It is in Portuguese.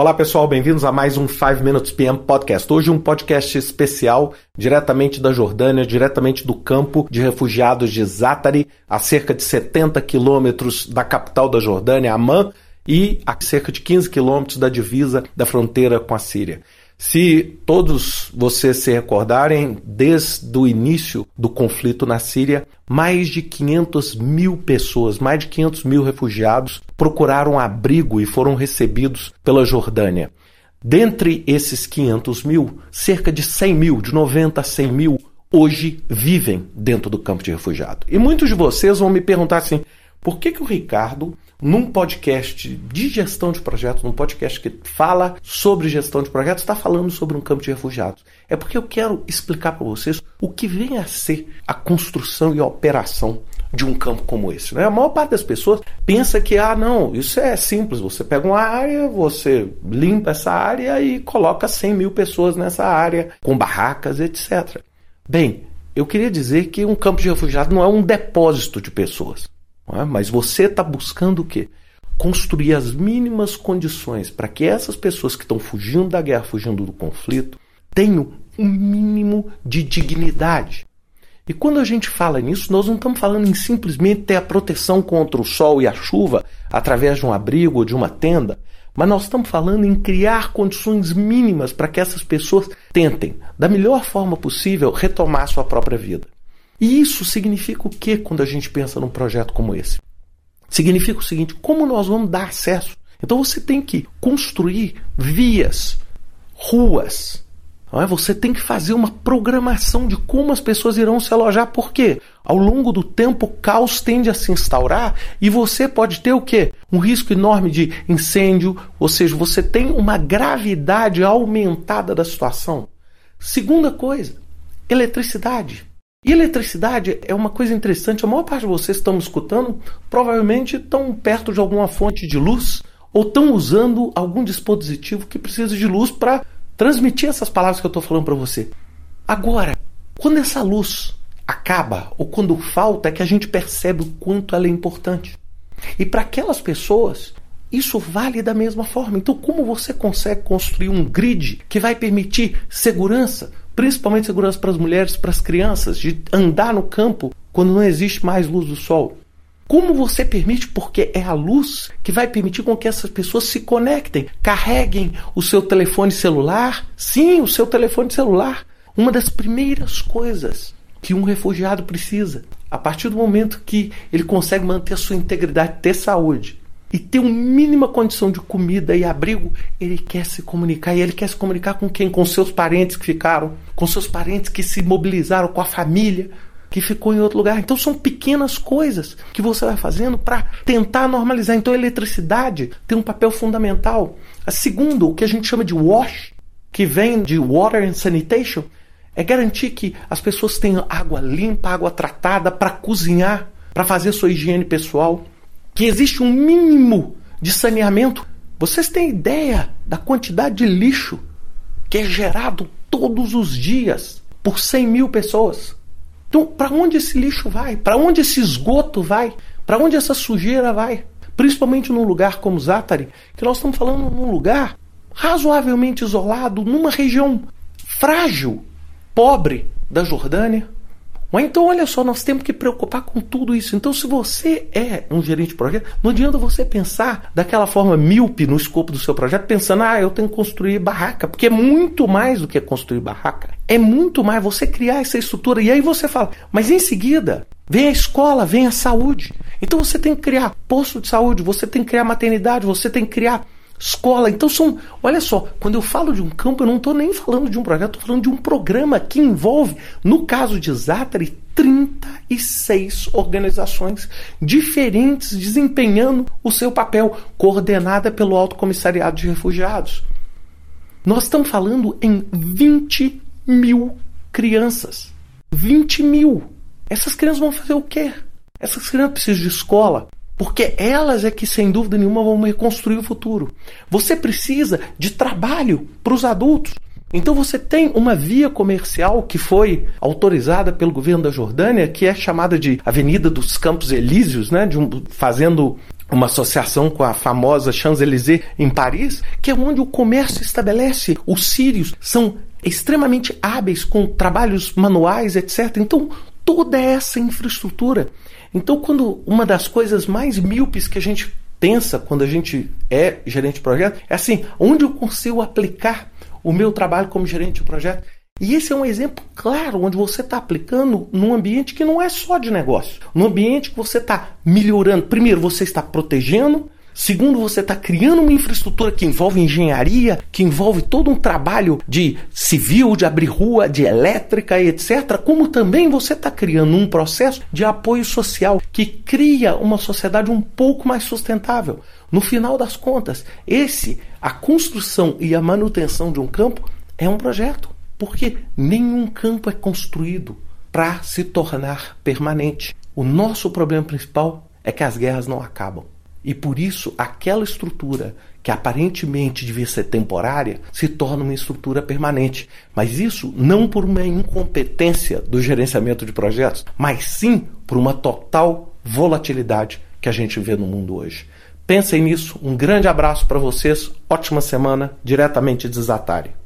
Olá pessoal, bem-vindos a mais um 5 Minutes PM Podcast. Hoje um podcast especial diretamente da Jordânia, diretamente do campo de refugiados de Zatari, a cerca de 70 quilômetros da capital da Jordânia, Amman, e a cerca de 15 quilômetros da divisa da fronteira com a Síria. Se todos vocês se recordarem, desde o início do conflito na Síria, mais de 500 mil pessoas, mais de 500 mil refugiados procuraram abrigo e foram recebidos pela Jordânia. Dentre esses 500 mil, cerca de 100 mil, de 90 a 100 mil, hoje vivem dentro do campo de refugiado. E muitos de vocês vão me perguntar assim: por que, que o Ricardo, num podcast de gestão de projetos, num podcast que fala sobre gestão de projetos, está falando sobre um campo de refugiados? É porque eu quero explicar para vocês o que vem a ser a construção e a operação de um campo como esse. Né? A maior parte das pessoas pensa que, ah, não, isso é simples. Você pega uma área, você limpa essa área e coloca 100 mil pessoas nessa área, com barracas, etc. Bem, eu queria dizer que um campo de refugiados não é um depósito de pessoas. É? Mas você está buscando o quê? Construir as mínimas condições para que essas pessoas que estão fugindo da guerra, fugindo do conflito, tenham um mínimo de dignidade. E quando a gente fala nisso, nós não estamos falando em simplesmente ter a proteção contra o sol e a chuva através de um abrigo ou de uma tenda, mas nós estamos falando em criar condições mínimas para que essas pessoas tentem, da melhor forma possível, retomar sua própria vida. E isso significa o que quando a gente pensa num projeto como esse? Significa o seguinte: como nós vamos dar acesso? Então você tem que construir vias, ruas. É? Você tem que fazer uma programação de como as pessoas irão se alojar, porque ao longo do tempo o caos tende a se instaurar e você pode ter o quê? Um risco enorme de incêndio, ou seja, você tem uma gravidade aumentada da situação. Segunda coisa, eletricidade. E eletricidade é uma coisa interessante. A maior parte de vocês que estão me escutando provavelmente estão perto de alguma fonte de luz ou estão usando algum dispositivo que precisa de luz para transmitir essas palavras que eu estou falando para você. Agora, quando essa luz acaba ou quando falta, é que a gente percebe o quanto ela é importante. E para aquelas pessoas, isso vale da mesma forma. Então, como você consegue construir um grid que vai permitir segurança, principalmente segurança para as mulheres, para as crianças, de andar no campo quando não existe mais luz do sol. Como você permite? Porque é a luz que vai permitir com que essas pessoas se conectem, carreguem o seu telefone celular. Sim, o seu telefone celular. Uma das primeiras coisas que um refugiado precisa, a partir do momento que ele consegue manter a sua integridade, ter saúde, e ter uma mínima condição de comida e abrigo, ele quer se comunicar. E ele quer se comunicar com quem? Com seus parentes que ficaram, com seus parentes que se mobilizaram, com a família que ficou em outro lugar. Então são pequenas coisas que você vai fazendo para tentar normalizar. Então a eletricidade tem um papel fundamental. A o que a gente chama de WASH, que vem de Water and Sanitation, é garantir que as pessoas tenham água limpa, água tratada para cozinhar, para fazer sua higiene pessoal que existe um mínimo de saneamento. Vocês têm ideia da quantidade de lixo que é gerado todos os dias por 100 mil pessoas? Então, para onde esse lixo vai? Para onde esse esgoto vai? Para onde essa sujeira vai? Principalmente num lugar como Zatari, que nós estamos falando num lugar razoavelmente isolado, numa região frágil, pobre da Jordânia, mas então, olha só, nós temos que preocupar com tudo isso. Então, se você é um gerente de projeto, não adianta você pensar daquela forma míope no escopo do seu projeto, pensando, ah, eu tenho que construir barraca, porque é muito mais do que construir barraca. É muito mais você criar essa estrutura. E aí você fala, mas em seguida, vem a escola, vem a saúde. Então você tem que criar posto de saúde, você tem que criar maternidade, você tem que criar escola. Então são, olha só, quando eu falo de um campo, eu não estou nem falando de um projeto, estou falando de um programa que envolve, no caso de Zatari, 36 organizações diferentes desempenhando o seu papel, coordenada pelo Alto Comissariado de Refugiados. Nós estamos falando em 20 mil crianças. 20 mil. Essas crianças vão fazer o quê? Essas crianças precisam de escola, porque elas é que, sem dúvida nenhuma, vão reconstruir o futuro. Você precisa de trabalho para os adultos. Então você tem uma via comercial que foi autorizada pelo governo da Jordânia, que é chamada de Avenida dos Campos Elíseos, né, um, fazendo uma associação com a famosa Champs-Élysées em Paris, que é onde o comércio estabelece. Os sírios são extremamente hábeis com trabalhos manuais, etc. Então, toda essa infraestrutura. Então, quando uma das coisas mais míopes que a gente pensa quando a gente é gerente de projeto é assim: onde eu consigo aplicar o meu trabalho como gerente de projeto. E esse é um exemplo claro onde você está aplicando num ambiente que não é só de negócio. Num ambiente que você está melhorando. Primeiro, você está protegendo. Segundo, você está criando uma infraestrutura que envolve engenharia, que envolve todo um trabalho de civil, de abrir rua, de elétrica etc. Como também você está criando um processo de apoio social que cria uma sociedade um pouco mais sustentável. No final das contas, esse, a construção e a manutenção de um campo é um projeto, porque nenhum campo é construído para se tornar permanente. O nosso problema principal é que as guerras não acabam. E por isso, aquela estrutura que aparentemente devia ser temporária se torna uma estrutura permanente. Mas isso não por uma incompetência do gerenciamento de projetos, mas sim por uma total volatilidade que a gente vê no mundo hoje. Pensem nisso. Um grande abraço para vocês. Ótima semana, diretamente de Zatari.